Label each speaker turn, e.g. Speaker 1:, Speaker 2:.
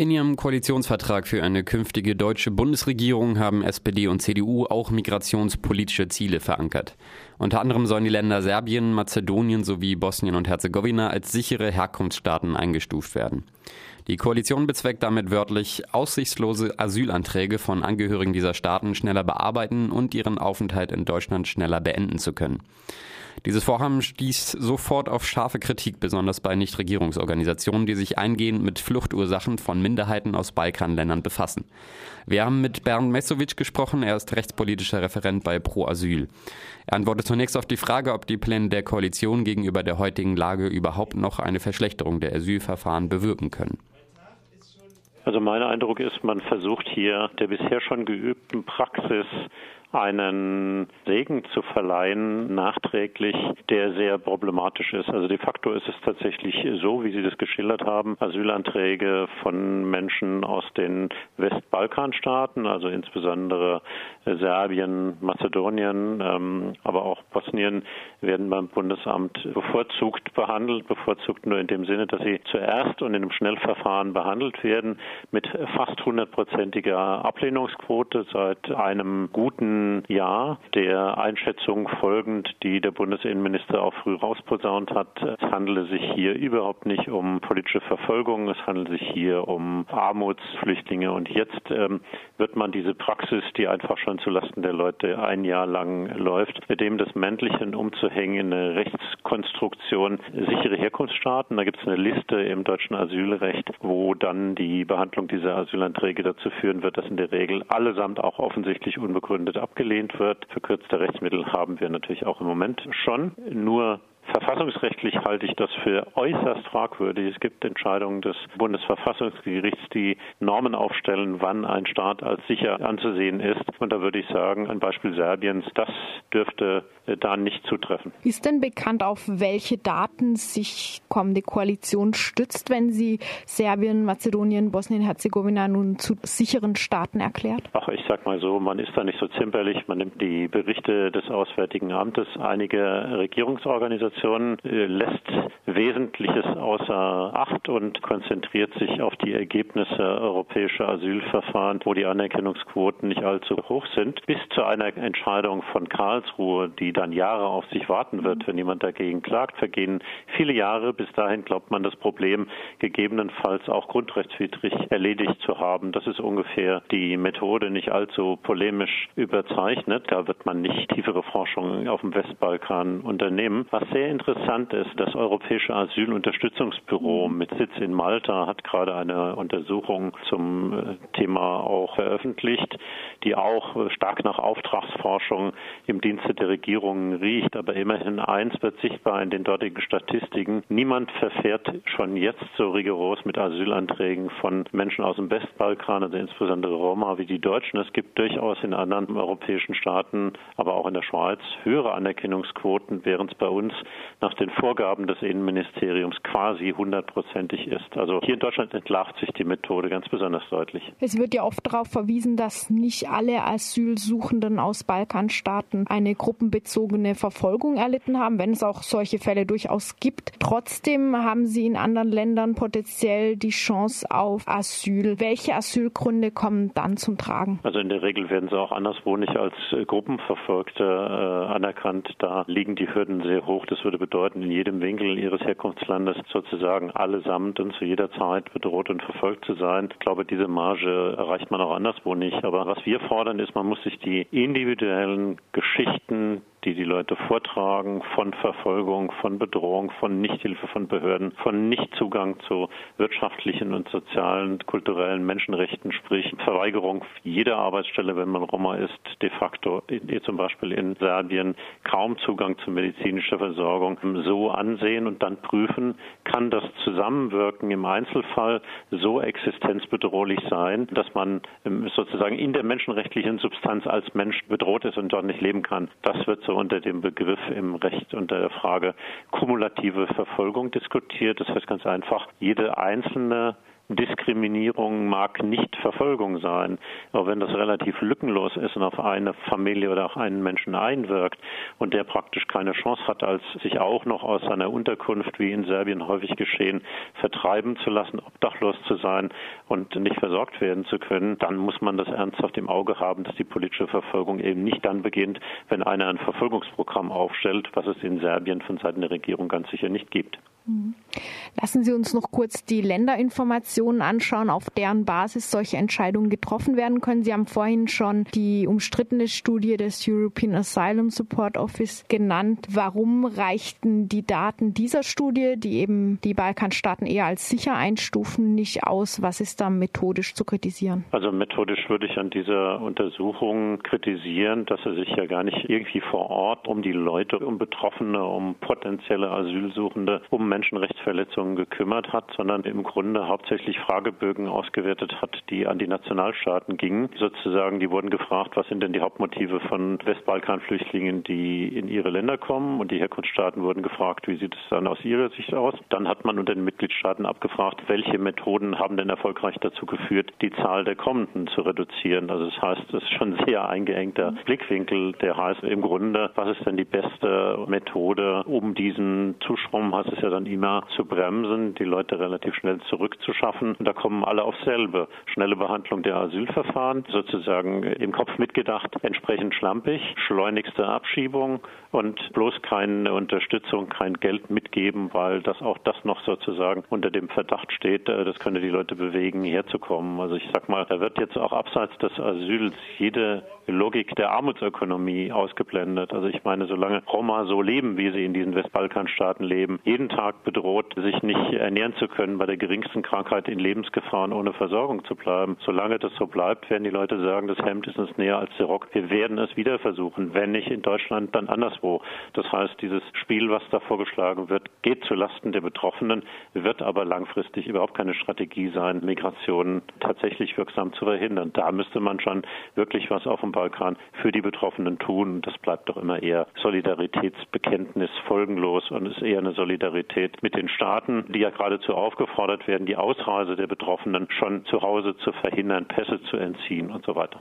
Speaker 1: In ihrem Koalitionsvertrag für eine künftige deutsche Bundesregierung haben SPD und CDU auch migrationspolitische Ziele verankert. Unter anderem sollen die Länder Serbien, Mazedonien sowie Bosnien und Herzegowina als sichere Herkunftsstaaten eingestuft werden. Die Koalition bezweckt damit wörtlich, aussichtslose Asylanträge von Angehörigen dieser Staaten schneller bearbeiten und ihren Aufenthalt in Deutschland schneller beenden zu können. Dieses Vorhaben stieß sofort auf scharfe Kritik, besonders bei Nichtregierungsorganisationen, die sich eingehend mit Fluchtursachen von Minderheiten aus Balkanländern befassen. Wir haben mit Bernd Mesovic gesprochen, er ist rechtspolitischer Referent bei Pro Asyl. Er antwortet zunächst auf die Frage, ob die Pläne der Koalition gegenüber der heutigen Lage überhaupt noch eine Verschlechterung der Asylverfahren bewirken können.
Speaker 2: Also mein Eindruck ist, man versucht hier der bisher schon geübten Praxis einen Segen zu verleihen, nachträglich, der sehr problematisch ist. Also de facto ist es tatsächlich so, wie Sie das geschildert haben, Asylanträge von Menschen aus den Westbalkanstaaten, also insbesondere Serbien, Mazedonien, ähm, aber auch Bosnien, werden beim Bundesamt bevorzugt behandelt, bevorzugt nur in dem Sinne, dass sie zuerst und in einem Schnellverfahren behandelt werden mit fast hundertprozentiger Ablehnungsquote seit einem guten Jahr der Einschätzung folgend, die der Bundesinnenminister auch früh rausposaunt hat. Es handele sich hier überhaupt nicht um politische Verfolgung, es handelt sich hier um Armutsflüchtlinge. Und jetzt ähm, wird man diese Praxis, die einfach schon zulasten der Leute ein Jahr lang läuft, mit dem das Männlichen umzuhängen, eine Rechtskonstruktion, sichere Herkunftsstaaten. Da gibt es eine Liste im deutschen Asylrecht, wo dann die Behandlung dieser Asylanträge dazu führen wird, dass in der Regel allesamt auch offensichtlich unbegründet abgelehnt wird. Verkürzte Rechtsmittel haben wir natürlich auch im Moment schon. Nur Verfassungsrechtlich halte ich das für äußerst fragwürdig. Es gibt Entscheidungen des Bundesverfassungsgerichts, die Normen aufstellen, wann ein Staat als sicher anzusehen ist. Und da würde ich sagen, ein Beispiel Serbiens, das dürfte äh, da nicht zutreffen.
Speaker 3: Ist denn bekannt, auf welche Daten sich kommende Koalition stützt, wenn sie Serbien, Mazedonien, Bosnien-Herzegowina nun zu sicheren Staaten erklärt?
Speaker 2: Ach, ich sag mal so, man ist da nicht so zimperlich. Man nimmt die Berichte des Auswärtigen Amtes, einige Regierungsorganisationen, äh, lässt Wesentliches außer Acht und konzentriert sich auf die Ergebnisse europäischer Asylverfahren, wo die Anerkennungsquoten nicht allzu hoch sind, bis zu einer Entscheidung von Karlsruhe, die dann Jahre auf sich warten wird, wenn jemand dagegen klagt, vergehen viele Jahre. Bis dahin glaubt man das Problem gegebenenfalls auch grundrechtswidrig erledigt zu haben. Das ist ungefähr die Methode, nicht allzu polemisch überzeichnet. Da wird man nicht tiefere Forschung auf dem Westbalkan unternehmen. Was sehr interessant ist, das Europäische Asylunterstützungsbüro mit Sitz in Malta hat gerade eine Untersuchung zum äh, Thema auch veröffentlicht, die auch stark nach Auftragsforschung im Dienste der Regierung Entwicklungen riecht. Aber immerhin eins wird sichtbar in den dortigen Statistiken. Niemand verfährt schon jetzt so rigoros mit Asylanträgen von Menschen aus dem Westbalkan, also insbesondere Roma, wie die Deutschen. Es gibt durchaus in anderen europäischen Staaten, aber auch in der Schweiz, höhere Anerkennungsquoten, während es bei uns nach den Vorgaben des Innenministeriums quasi hundertprozentig ist. Also hier in Deutschland entlarvt sich die Methode ganz besonders deutlich.
Speaker 3: Es wird ja oft darauf verwiesen, dass nicht alle Asylsuchenden aus Balkanstaaten eine gruppenbezogene bezogene Verfolgung erlitten haben, wenn es auch solche Fälle durchaus gibt. Trotzdem haben sie in anderen Ländern potenziell die Chance auf Asyl. Welche Asylgründe kommen dann zum Tragen?
Speaker 2: Also in der Regel werden sie auch anderswo nicht als Gruppenverfolgte äh, anerkannt. Da liegen die Hürden sehr hoch. Das würde bedeuten, in jedem Winkel ihres Herkunftslandes sozusagen allesamt und zu jeder Zeit bedroht und verfolgt zu sein. Ich glaube, diese Marge erreicht man auch anderswo nicht. Aber was wir fordern, ist, man muss sich die individuellen Geschichten die die Leute vortragen, von Verfolgung, von Bedrohung, von Nichthilfe von Behörden, von Nichtzugang zu wirtschaftlichen und sozialen, kulturellen Menschenrechten, sprich Verweigerung jeder Arbeitsstelle, wenn man Roma ist, de facto, zum Beispiel in Serbien, kaum Zugang zu medizinischer Versorgung, so ansehen und dann prüfen, kann das Zusammenwirken im Einzelfall so existenzbedrohlich sein, dass man sozusagen in der menschenrechtlichen Substanz als Mensch bedroht ist und dort nicht leben kann. Das wird so unter dem Begriff im Recht unter der Frage kumulative Verfolgung diskutiert. Das heißt ganz einfach, jede einzelne Diskriminierung mag nicht Verfolgung sein. Aber wenn das relativ lückenlos ist und auf eine Familie oder auch einen Menschen einwirkt und der praktisch keine Chance hat, als sich auch noch aus seiner Unterkunft, wie in Serbien häufig geschehen, vertreiben zu lassen, obdachlos zu sein und nicht versorgt werden zu können, dann muss man das ernsthaft im Auge haben, dass die politische Verfolgung eben nicht dann beginnt, wenn einer ein Verfolgungsprogramm aufstellt, was es in Serbien von Seiten der Regierung ganz sicher nicht gibt.
Speaker 3: Mhm. Lassen Sie uns noch kurz die Länderinformationen anschauen, auf deren Basis solche Entscheidungen getroffen werden können. Sie haben vorhin schon die umstrittene Studie des European Asylum Support Office genannt. Warum reichten die Daten dieser Studie, die eben die Balkanstaaten eher als sicher einstufen, nicht aus? Was ist da methodisch zu kritisieren?
Speaker 2: Also methodisch würde ich an dieser Untersuchung kritisieren, dass er sich ja gar nicht irgendwie vor Ort um die Leute, um Betroffene, um potenzielle Asylsuchende, um Menschenrechtsverletzungen gekümmert hat, sondern im Grunde hauptsächlich Fragebögen ausgewertet hat, die an die Nationalstaaten gingen. Sozusagen, die wurden gefragt, was sind denn die Hauptmotive von Westbalkanflüchtlingen, die in ihre Länder kommen und die Herkunftsstaaten wurden gefragt, wie sieht es dann aus ihrer Sicht aus. Dann hat man unter den Mitgliedstaaten abgefragt, welche Methoden haben denn erfolgreich dazu geführt, die Zahl der Kommenden zu reduzieren. Also das heißt, das ist schon ein sehr eingeengter Blickwinkel, der heißt im Grunde, was ist denn die beste Methode, um diesen Zustrom, heißt es ja dann immer zu bremsen, die Leute relativ schnell zurückzuschaffen. Da kommen alle auf selbe. Schnelle Behandlung der Asylverfahren, sozusagen im Kopf mitgedacht, entsprechend schlampig, schleunigste Abschiebung und bloß keine Unterstützung, kein Geld mitgeben, weil das auch das noch sozusagen unter dem Verdacht steht, äh, das könnte die Leute bewegen, herzukommen. Also ich sag mal, da wird jetzt auch abseits des Asyls jede Logik der Armutsökonomie ausgeblendet. Also ich meine, solange Roma so leben, wie sie in diesen Westbalkanstaaten leben, jeden Tag Arbeitsmarkt bedroht, sich nicht ernähren zu können, bei der geringsten Krankheit in Lebensgefahr und ohne Versorgung zu bleiben. Solange das so bleibt, werden die Leute sagen, das Hemd ist uns näher als der Rock. Wir werden es wieder versuchen. Wenn nicht in Deutschland, dann anderswo. Das heißt, dieses Spiel, was da vorgeschlagen wird, geht zu Lasten der Betroffenen, wird aber langfristig überhaupt keine Strategie sein, Migration tatsächlich wirksam zu verhindern. Da müsste man schon wirklich was auf dem Balkan für die Betroffenen tun. Das bleibt doch immer eher Solidaritätsbekenntnis folgenlos und ist eher eine Solidarität mit den Staaten, die ja geradezu aufgefordert werden, die Ausreise der Betroffenen schon zu Hause zu verhindern, Pässe zu entziehen und so weiter.